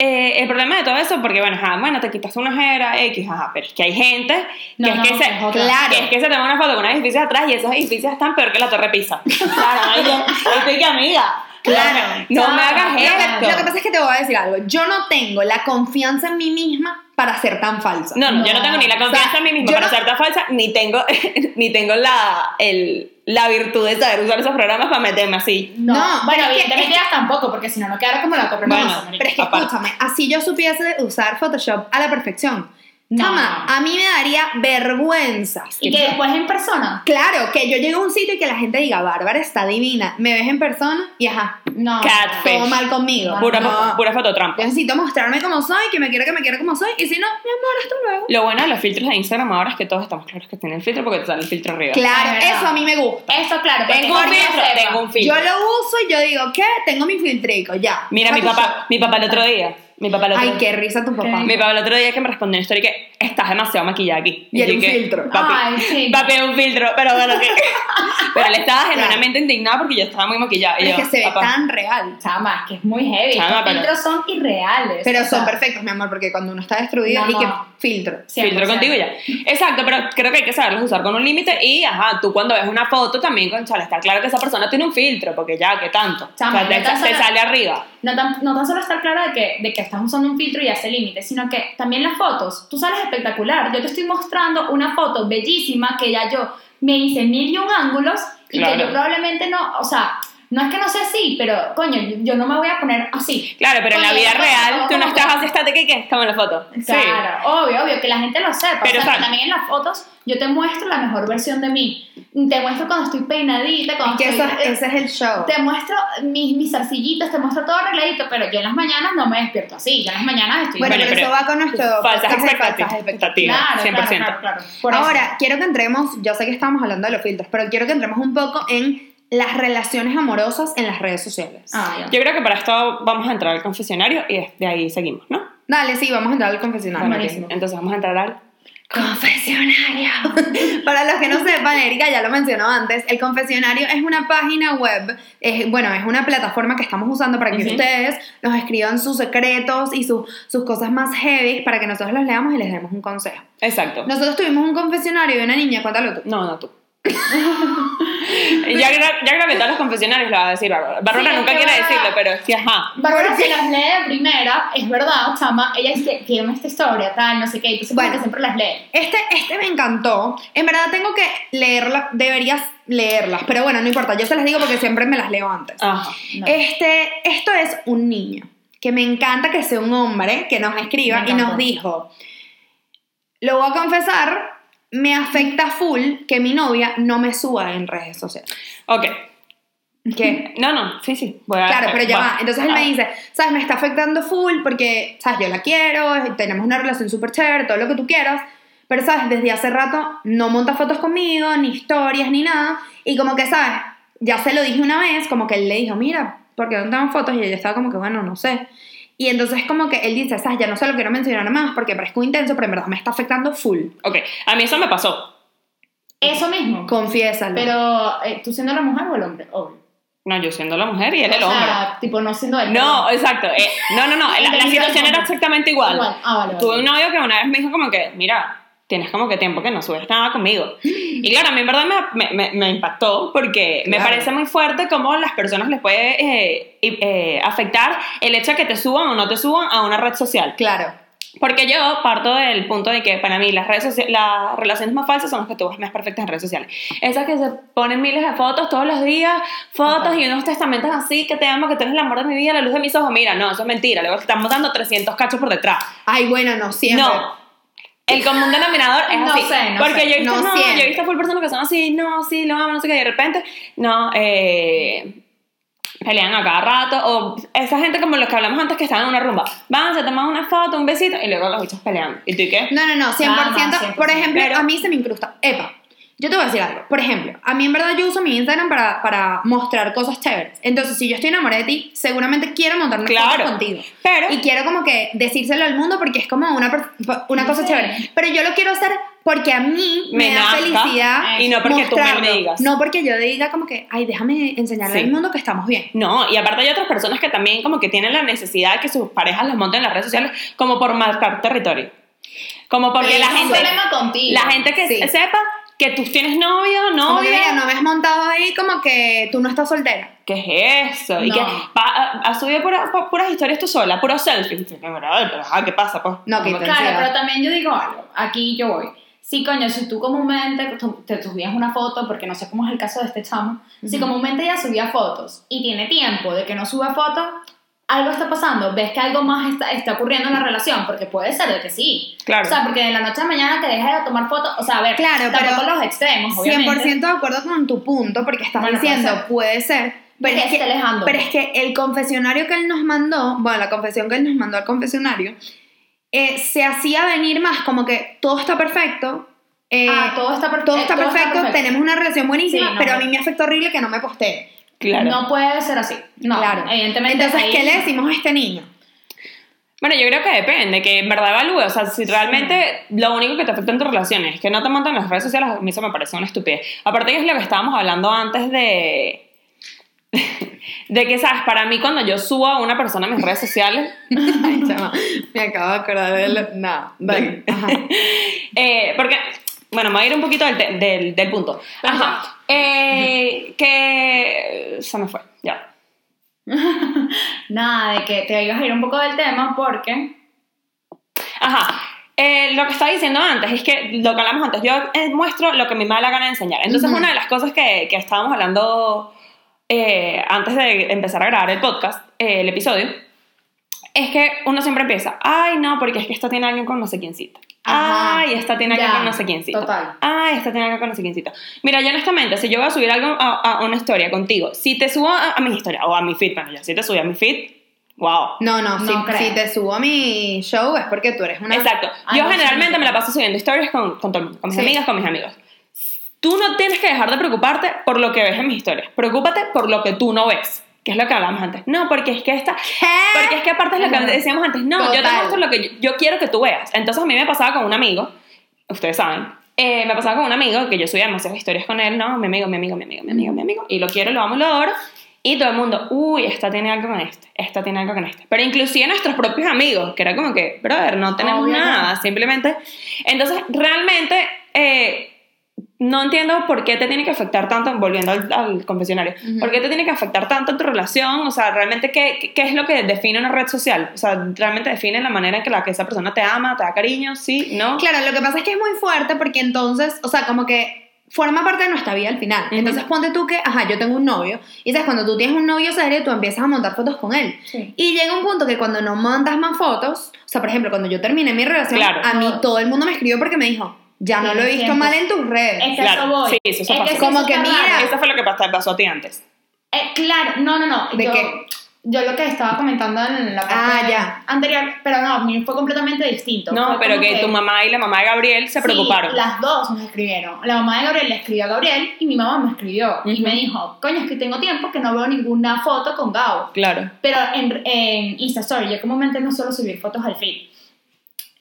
eh, el problema de todo eso, porque bueno, ajá, bueno, te quitas una ojera X, ajá, pero es que hay gente que No, es no, que se, es. Claro. que es que se toma una foto con unos edificios atrás y esos edificios están peor que la Torre Pisa. [LAUGHS] Claro, ay, yo, estoy que amiga. Claro. No me hagas Lo que, esto. lo que pasa es que te voy a decir algo. Yo no tengo la confianza en mí misma para ser tan falsa. No, no, yo no tengo ni la confianza O sea, en mí misma para no- ser tan falsa, ni tengo, [LAUGHS] ni tengo la, el, la virtud de saber usar esos programas para meterme así. No, No, bueno, pero es que- evidentemente tampoco, porque si no, no quedara como la copia Bueno. Pero es que aparte. escúchame, así yo supiese usar Photoshop a la perfección. No. Chama, a mí me daría vergüenza. Y que después en persona. Claro, que yo llegue a un sitio y que la gente diga, Bárbara está divina. Me ves en persona y ajá, No. Catfish. todo mal conmigo. No, Pura, No. pura foto trampa. Yo necesito mostrarme como soy, que me quiera, que me quiera como soy. Y si no, mi amor, hasta luego. Lo bueno de los filtros de Instagram ahora es que todos estamos claros que tienen filtro porque te sale el filtro arriba. Claro, Es verdad. eso a mí me gusta. Eso, claro. Tengo un filtro, tengo un filtro. Yo lo uso y yo digo, ¿qué? Tengo mi filtrico, ya. Mira, mi papá, mi papá el otro día. Mi papá otro Ay, qué risa tu papá. Mi papá el otro día que me respondió una historia que estás demasiado maquillada aquí. Y era yo un que, filtro. Papi, Ay, sí. papi, es un filtro, pero bueno, que... [LAUGHS] pero él estaba genuinamente indignado porque yo estaba muy maquillada. Y Pero es yo, que se ve papá, tan real. Chama, que es muy heavy. Chama, Los pero- filtros son irreales. Pero son sea, perfectos, mi amor, porque cuando uno está destruido, No, y que no. filtro. 100%. filtro contigo y ya. Exacto, pero creo que hay que saberlos usar con un límite y, ajá, tú cuando ves una foto también, con chale, está claro que esa persona tiene un filtro, porque ya, ¿qué tanto? Chama, o sea, te, yo tan te solo- sale arriba. No tan, no tan solo estar clara de que, de que estás usando un filtro y hace límite, sino que también las fotos, tú sales espectacular. Yo te estoy mostrando una foto bellísima que ya yo me hice mil y un ángulos y Claro. que yo probablemente no, o sea, no es que no sea así, pero coño, yo, yo no me voy a poner así. Claro, pero en la Coño, vida real tú no estás que- así estática y que como en la foto. Claro, obvio, obvio, que la gente lo sepa. Pero, o sea, que también en las fotos yo te muestro la mejor versión de mí. Te muestro cuando estoy peinadita, cuando Es que eso, estoy... ese es el show. Te muestro mis, mis zarcillitas, te muestro todo arregladito, pero yo en las mañanas no me despierto así. Yo en las mañanas estoy... Bueno, Bueno, pero eso pero va con nuestro Falsas expectativas. expectativas. claro, 100%. claro, claro, claro. Por eso. Ahora, quiero que entremos, yo sé que estamos hablando de los filtros, pero quiero que entremos un poco en las relaciones amorosas en las redes sociales. Ah, ya. Yo creo que para esto vamos a entrar al confesionario y de ahí seguimos, ¿no? Dale, sí, vamos a entrar al confesionario. Buenísimo. entonces vamos a entrar al Confesionario. [LAUGHS] Para los que no sepan, Erika ya lo mencionó antes, el confesionario es una página web, es, bueno, es una plataforma que estamos usando para que ustedes nos escriban sus secretos y sus sus cosas más heavy para que nosotros los leamos y les demos un consejo. Exacto. Nosotros tuvimos un confesionario de una niña, cuéntalo tú. No, no tú. [LAUGHS] ya, gra- ya grabé todos los confesionarios, lo va a decir Bárbara. Bárbara Sí, es nunca que quiere Bárbara- decirlo, pero sí, ajá. Bárbara se las lee de primera, es verdad, chama. Ella es que tiene esta historia, tal, no sé qué, entonces Bueno. siempre las lee. Este, este me encantó. En verdad tengo que leerlas, deberías leerlas, pero bueno, no importa, yo se las digo porque siempre me las leo antes. Ajá. No. Este, esto es un niño que me encanta que sea un hombre que nos escriba y nos dijo, lo voy a confesar, me afecta full que mi novia no me suba en redes sociales. Ok. ¿Qué? No, no, sí, sí. Voy a- Claro, pero ya va. Entonces él Ah. me dice, ¿sabes? Me está afectando full porque, ¿sabes? Yo la quiero, tenemos una relación súper chévere, todo lo que tú quieras. Pero, ¿sabes? Desde hace rato no monta fotos conmigo, ni historias, ni nada. Y como que, ¿sabes? Ya se lo dije una vez, como que él le dijo, mira, ¿por qué no tengo fotos? Y ella estaba como que, bueno, no sé. Y entonces como que él dice, ¿sabes? Ya no se lo quiero mencionar más porque parezco intenso, pero en verdad me está afectando full. Ok, a mí eso me pasó. Eso mismo. Confiésalo. Pero, eh, ¿tú siendo la mujer o el hombre? Obvio. No, yo siendo la mujer y él el o hombre. sea, tipo, no siendo él. No, exacto. eh, no, no, no. La, la situación el era hombre. exactamente igual. Igual. Ah, vale, vale. Tuve un novio que una vez me dijo como que, mira, tienes como que tiempo que no subes nada conmigo. Y claro, a mí en verdad me, me, me- me impactó porque me Claro. parece muy fuerte cómo las personas les puede eh, eh, afectar el hecho de que te suban o no te suban a una red social. Claro. Porque yo parto del punto de que para mí las, redes las relaciones más falsas son las que tú ves más perfectas en redes sociales. Esas que se ponen miles de fotos todos los días, fotos y unos testamentos así, que te amo, que tú eres el amor de mi vida, la luz de mis ojos. Mira, no, eso es mentira. Luego estamos dando 300 cachos por detrás. Ay, bueno, no siempre. No. El común denominador es No así. sé, no porque sé. yo he visto, No yo he visto full personas que son así, no, sí, lo amo, no sé qué, y de repente, no, eh, pelean a cada rato, o esa gente como los que hablamos antes que estaban en una rumba, van, se toman una foto, un besito, y luego los bichos peleando. ¿Y tú qué? No, no, no, 100%. Ah, no, 100%. Por ejemplo, Pero- a mí se me incrusta. Epa, yo te voy a decir algo. Por ejemplo, a mí en verdad yo uso mi Instagram para, para mostrar cosas chéveres. Entonces, si yo estoy enamorada de ti, seguramente quiero montar una Claro. contigo. Pero, Y quiero como que decírselo al mundo porque es como una, una cosa Sí. chévere. Pero yo lo quiero hacer porque a mí me, Me da felicidad. y no porque tú me lo mostrarlo. digas. No porque yo diga como que, ay, déjame enseñarle Sí. al mundo que estamos bien. no, y aparte hay otras personas que también como que tienen la necesidad de que sus parejas los monten en las redes sociales como por marcar territorio. Como porque Pero la gente... problema contigo. La gente que Sí. sepa que tú tienes novio, Como que, novia... mira, no me has montado ahí como que tú no estás soltera. ¿Qué es eso? Y No. que va- has subido pura- pu- puras historias tú sola, puros selfies. Que ah, ¿qué pasa? Pues? No, que. Claro, pero también yo digo algo. Aquí yo voy. Sí, coño, si tú comúnmente te subías una foto, porque no sé cómo es el caso de este chamo, si comúnmente ella subía fotos y tiene tiempo de que no suba fotos, algo está pasando, ves que algo más está, está ocurriendo en la relación, porque puede ser de que sí. Claro. O sea, porque de la noche a la mañana te dejas de tomar fotos, o sea, a ver, Claro, tampoco pero los extremos, obviamente. 100% de acuerdo con tu punto, porque estás Bueno, puede diciendo, ser. puede ser. Pero es, que, esté alejando. pero es que el confesionario que él nos mandó, bueno, la confesión que él nos mandó al confesionario, eh, se hacía venir más como que todo está perfecto. eh, Ah, todo está, per- todo eh, está perfecto, tenemos una relación buenísima, Sí, no, pero a mí me afecta horrible que no me postee. Claro. No puede ser así. No, claro. evidentemente. Entonces, ahí- ¿qué le decimos a este niño? Bueno, yo creo que depende, que en verdad evalúe. O sea, si realmente lo único que te afecta en tus relaciones es que no te montan las redes sociales, a mí eso me parece una estupidez. Aparte que es lo que estábamos hablando antes de... [LAUGHS] De que, ¿sabes? Para mí cuando yo subo a una persona a mis redes sociales, [LAUGHS] Ay, chama, me acabo de acordar de lo... No, dale. Ajá. [LAUGHS] eh, porque, bueno, me voy a ir un poquito del, del, del punto. Ajá. Eh, que se me fue, ya. [LAUGHS] Nada, de que te ibas a ir un poco del tema porque. Ajá. Eh, lo que estaba diciendo antes es que lo que hablamos antes, yo eh, muestro lo que me da la gana de enseñar. Entonces, Ujú. una de las cosas que, que estábamos hablando eh, antes de empezar a grabar el podcast, eh, el episodio, es que uno siempre empieza, ay, no, porque es que esta tiene alguien con no sé quiéncito. Ajá. Ay, esta tiene Ya, con no sé quiéncito. total. Ay, esta tiene alguien con no sé quiéncito. Mira, yo honestamente, si yo voy a subir algo a, a una historia contigo, si te subo a, a mi historia o a mi feed, bueno, ya si te subí a mi feed, wow. No, no, No si, si te subo a mi show es porque tú eres una... Exacto. Ay, Yo no, generalmente sí. me la paso subiendo stories con, con todo el mundo, con mis Sí. amigas, con mis amigos. Tú no tienes que dejar de preocuparte por lo que ves en mis historias. Preocúpate por lo que tú no ves. Que es lo que hablamos antes. No, porque es que esta. Porque es que aparte es lo que decíamos antes. No, yo te muestro lo que yo, yo quiero que tú veas. Entonces a mí me pasaba con un amigo. Ustedes saben. eh, me pasaba con un amigo que yo subía demasiadas historias con él. No, mi amigo, mi amigo, mi amigo, mi amigo, mi amigo. Y lo quiero, lo amo, lo adoro. Y todo el mundo, uy, esta tiene algo con este, esta tiene algo con este. Pero inclusive nuestros propios amigos, que era como que, brother, no tenemos nada, simplemente. Entonces, realmente, eh, no entiendo por qué te tiene que afectar tanto, volviendo al, al confesionario, Ujú. por qué te tiene que afectar tanto en tu relación, o sea, realmente, ¿qué, qué- es lo que define una red social? O sea, realmente define la manera en que, la, que esa persona te ama, te da cariño, sí, no. Claro, lo que pasa es que es muy fuerte porque entonces, o sea, como que forma parte de nuestra vida al final. Ujú. Entonces ponte tú que, ajá, yo tengo un novio, y sabes, cuando tú tienes un novio serio, tú empiezas a montar fotos con él. Sí. Y llega un punto que cuando no montas más fotos, o sea, por ejemplo, cuando yo terminé mi relación, Claro. a mí todo el mundo me escribió porque me dijo, ya no lo he visto tiempo. mal en tus redes. Es que Claro, eso voy. sí, eso Es pasa. que Como eso que mira, raro. Eso fue lo que pas- pasó a ti antes. Eh, claro, no, no, no. ¿De yo, qué? Yo lo que estaba comentando en la parte Ah, ya. anterior, pero no, a mí fue completamente distinto. No, Fue pero como que, tu mamá y la mamá de Gabriel se Sí, preocuparon. las dos nos escribieron. La mamá de Gabriel le escribió a Gabriel y mi mamá me escribió. Y Ujú. me dijo, coño, es que tengo tiempo que no veo ninguna foto con Gabo. Claro. Pero en, en Insta Story, yo comúnmente no suelo subir fotos al feed.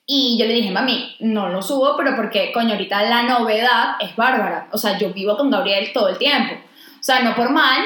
Y yo le dije, mami, no lo subo, pero porque, coño, ahorita la novedad es bárbara. O sea, yo vivo con Gabriel todo el tiempo. O sea, no por mal.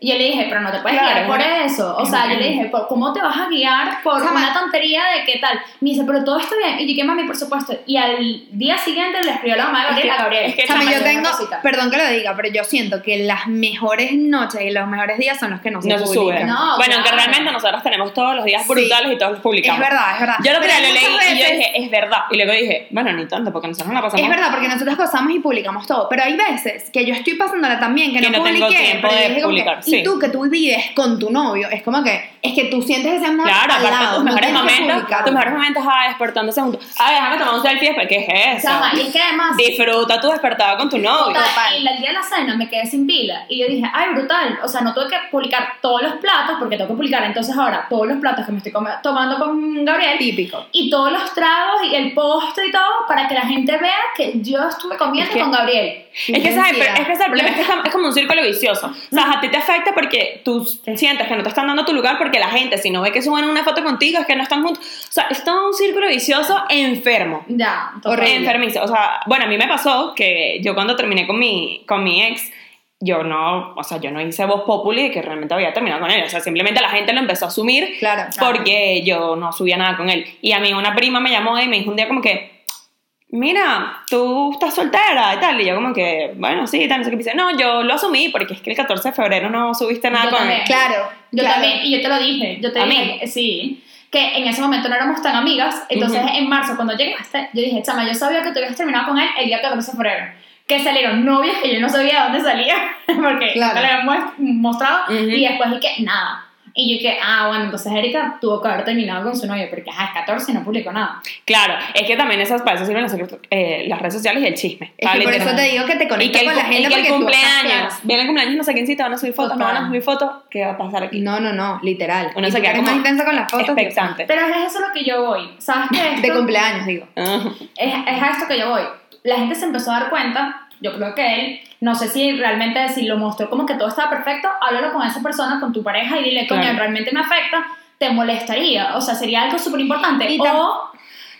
Y yo le dije, pero no te puedes Claro, guiar por es- eso. O sea, yo le dije, "¿Por- ¿cómo te vas a guiar por Jamás. una tontería de qué tal? Me dice, pero todo está bien. Y yo dije, mami, por supuesto. Y al día siguiente le escribió a la mamá de Es Gabriel que- a Gabriel. es que, Chama, yo una tengo, perdón que lo diga, pero yo siento que las mejores noches y los mejores días son los que no se No se publican. sube. No, bueno, aunque claro. realmente nosotros tenemos todos los días Sí. brutales y todos los publicamos. Es verdad, es verdad. Yo lo que lo leí y yo dije, es verdad. Y luego dije, bueno, ni tanto, porque nosotros no la pasamos. Es verdad, porque nosotros gozamos y publicamos todo, pero hay veces que yo estoy pasándola también, que, Que no, no tengo publiqué, tiempo pero yo de dije publicar, y sí. tú que tú vives con tu novio, es como que, es que tú sientes ese amor Claro, al aparte lado, tus no mejores que momentos, tus mejores momentos, ah, despertándose juntos. Ah, déjame tomar un selfie, ¿qué es eso? Chama, y es que además... Disfruta tu despertada con tu novio. Total, y el día de la cena me quedé sin pila y yo dije, ay, brutal, o sea, no tuve que publicar todos los platos porque tengo que publicar entonces ahora todos los platos que me estoy tomando con Gabriel Típico. y todos los tragos y el postre y todo para que la gente vea que yo estuve comiendo Es que- con Gabriel. Es que, Intensidad. es que es el problema, es que es como- es como un círculo vicioso. O sea, a ti te afecta porque tú sientes que no te están dando tu lugar porque la gente, si no ve que suben una foto contigo, es que no están juntos. O sea, es todo un círculo vicioso enfermo. Ya. Horrible. Enfermizo. O sea, bueno, a mí me pasó que yo cuando terminé con mi, con mi ex, yo no, o sea, yo no hice voz populi de que realmente había terminado con él. O sea, simplemente la gente lo empezó a asumir Claro. porque yo no subía nada con él. Y a mí una prima me llamó y me dijo un día como que, mira, tú estás soltera y tal. Y yo como que, bueno, sí, y tal, no sé qué. Dice, no, yo lo asumí porque es que el 14 de febrero no subiste nada Yo con también. él. Claro. Yo claro. también, y yo te lo dije, yo te ¿A dije, sí, que en ese momento no éramos tan amigas, entonces Ujú. en marzo cuando llegaste, yo dije, chama, yo sabía que tú habías terminado con él el día 14 de febrero, que salieron novias que yo no sabía dónde salía, [LAUGHS] porque Claro. nunca le habían mostrado, Ujú. y después dije, nada. Y yo que, ah, bueno, entonces Erika tuvo que haber terminado con su novio, porque ajá, es 14 y no publicó nada. Claro, es que también esas para eso sirven las, eh, las redes sociales y el chisme. Es que por eso te digo que te conectas con la cu- y gente que el cumpleaños, viene el cumpleaños, no sé quién sí, te van a subir fotos, no Total. van a subir fotos, ¿qué va a pasar aquí? No, no, no, literal. Uno Y se queda como más intensa con las fotos. Expectante. Pero es eso lo que yo voy. ¿Sabes qué? De cumpleaños, digo. Es, es a esto que yo voy. La gente se empezó a dar cuenta, yo creo que él, no sé si realmente, si lo mostró como que todo estaba perfecto, háblalo con esa persona, con tu pareja y dile, coño, Claro. realmente me afecta, te molestaría, o sea, sería algo súper importante. O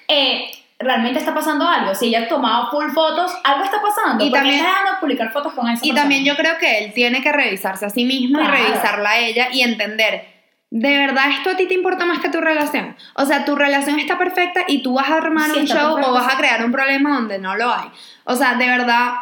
eh, realmente está pasando algo, si ella tomaba full fotos, algo está pasando. Y también- está publicar fotos con esa Y persona. también yo creo que él tiene que revisarse a sí mismo Claro. y revisarla a ella y entender, ¿de verdad esto a ti te importa más que tu relación? O sea, tu relación está perfecta y tú vas a armar Sí, un show perfecto, o vas a crear un problema donde no lo hay. O sea, de verdad,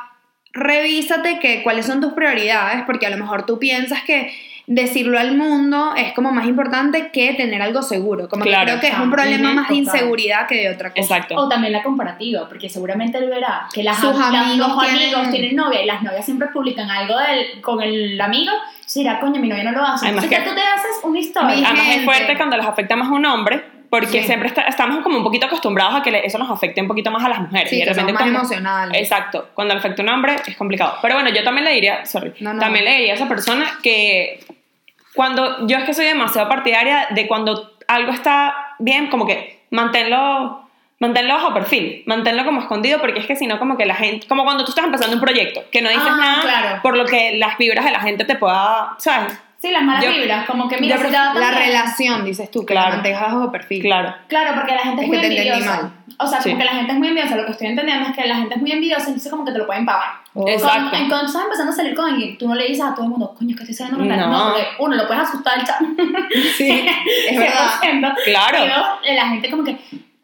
revísate que, cuáles son tus prioridades, porque a lo mejor tú piensas que decirlo al mundo es como más importante que tener algo seguro. Como Claro. que creo que es un problema más de inseguridad que de otra cosa. Exacto. O también la comparativa, porque seguramente él verá que las, Sus amigos los tienen- amigos tienen novia y las novias siempre publican algo del, con el amigo. Se dirá, coño, mi novia no lo hace. Además Entonces que- tú te haces una historia. Además es fuerte cuando les afecta más a un hombre, porque Sí. siempre está- estamos como un poquito acostumbrados a que eso nos afecte un poquito más a las mujeres. Sí, y de repente más como- emocionales. Exacto, cuando le afecta a un hombre es complicado. Pero bueno, yo también le diría, sorry, No, no. también le diría a esa persona que cuando, yo es que soy demasiado partidaria de cuando algo está bien, como que manténlo, manténlo bajo perfil, manténlo como escondido, porque es que si no, como que la gente, como cuando tú estás empezando un proyecto, que no dices Ah, nada claro. por lo que las vibras de la gente te pueda, ¿sabes? Sí, las malas Yo- vibras, como que mira, Yo si la relación, dices tú, que la Claro. mantengas bajo perfil. Claro. Claro, porque la gente es, Es muy que te entendí envidiosa. mal. O sea, como Sí. que la gente es muy envidiosa. Lo que estoy entendiendo es que la gente es muy envidiosa, entonces como que te lo pueden pagar. Oh. Exacto. Cuando, en- cuando estás empezando a salir con alguien, tú no le dices a todo el mundo, coño, que estoy saliendo con tal". No. No, porque uno, lo puedes asustar. Sí, [LAUGHS] es verdad. 100%. Claro. Y dos, la gente como que,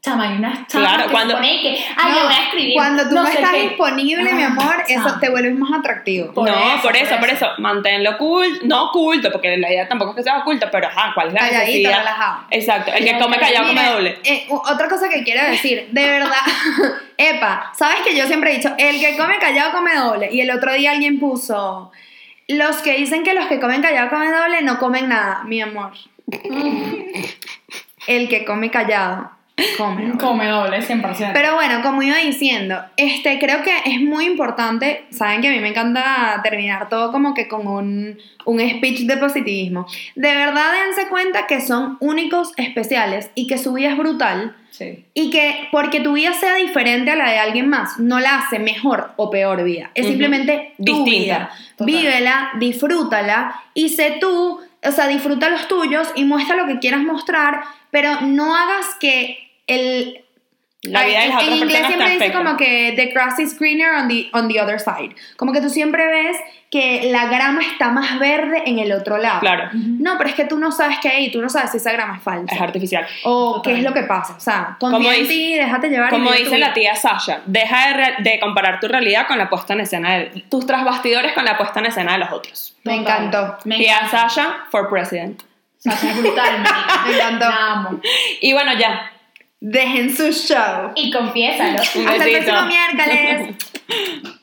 chama, hay unas chamas Claro, que cuando- se pone que, ay, No, le voy a escribir. Cuando tú no, sé estás qué. disponible, mi Ah, amor, eso chama. te vuelves más atractivo. Por no, eso, por eso, por por eso. eso, manténlo oculto, no oculto, porque la idea tampoco es que sea oculto, pero ajá, ¿cuál es la Calladito, necesidad? relajado. Exacto, el que No, come callado come doble. eh, otra cosa que quiero decir, de verdad, [LAUGHS] Epa, sabes que yo siempre he dicho, el que come callado come doble. Y el otro día alguien puso, los que dicen que los que comen callado comen doble no comen nada, mi amor. El que come callado come [LAUGHS] doble. Come doble, 100%. Pero bueno, como iba diciendo, este, creo que es muy importante, saben que a mí me encanta terminar todo como que con un, un speech de positivismo. De verdad dense cuenta que son únicos, especiales y que su vida es brutal sí. y que porque tu vida sea diferente a la de alguien más, no la hace mejor o peor vida. Es simplemente tu Distinta. vida. Total. Vívela, disfrútala y sé tú, o sea, disfruta los tuyos y muestra lo que quieras mostrar, pero no hagas que el... La vida de las en otras inglés siempre dice afecta. como que the grass is greener on the, on the other side. Como que tú siempre ves que la grama está más verde en el otro lado. Claro, No, pero es que tú no sabes qué hay, tú no sabes si esa grama es falsa. es artificial. O Total. qué es lo que pasa. O sea, confía en ti, déjate llevar. Como dice la tía Sasha, deja de, re- de comparar tu realidad con la puesta en escena de tus trasbastidores con la puesta en escena de los otros. Me encantó. Me Tía encanta. Sasha for president. Sasha es brutal, marica. [LAUGHS] Me encantó. La amo. Y bueno, ya. Dejen su show. Y confiésalo. Hasta el próximo miércoles. [LAUGHS]